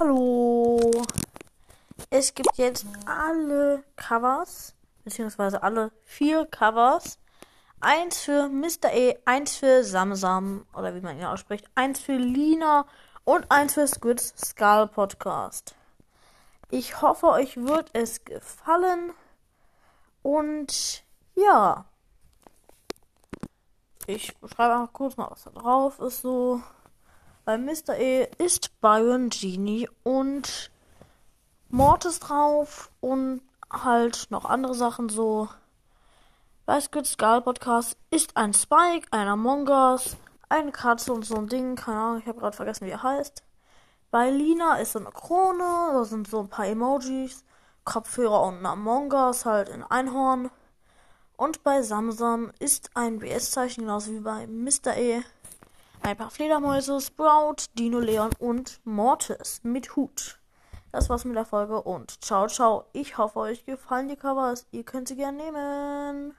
Hallo. Es gibt jetzt alle Covers, beziehungsweise alle vier Covers. Eins für Mr. E, eins für Samsam, oder wie man ihn ausspricht, eins für Lina und eins für Squid's Skull Podcast. Ich hoffe, euch wird es gefallen. Und ja. Ich beschreibe einfach kurz mal, was da drauf ist. So. Bei Mr. E ist Byron Genie und Mortis drauf und halt noch andere Sachen so. Squid Skull Podcast ist ein Spike, ein Among Us, eine Katze und so ein Ding. Keine Ahnung, ich habe gerade vergessen, wie er heißt. Bei Lina ist so eine Krone, da sind so ein paar Emojis, Kopfhörer und ein Among Us, halt in Einhorn. Und bei Samsam ist ein BS-Zeichen, genauso wie bei Mr. E ein paar Fledermäuse, Sprout, Dino Leon und Mortis mit Hut. Das war's mit der Folge und ciao, ciao. Ich hoffe, euch gefallen die Covers. Ihr könnt sie gerne nehmen.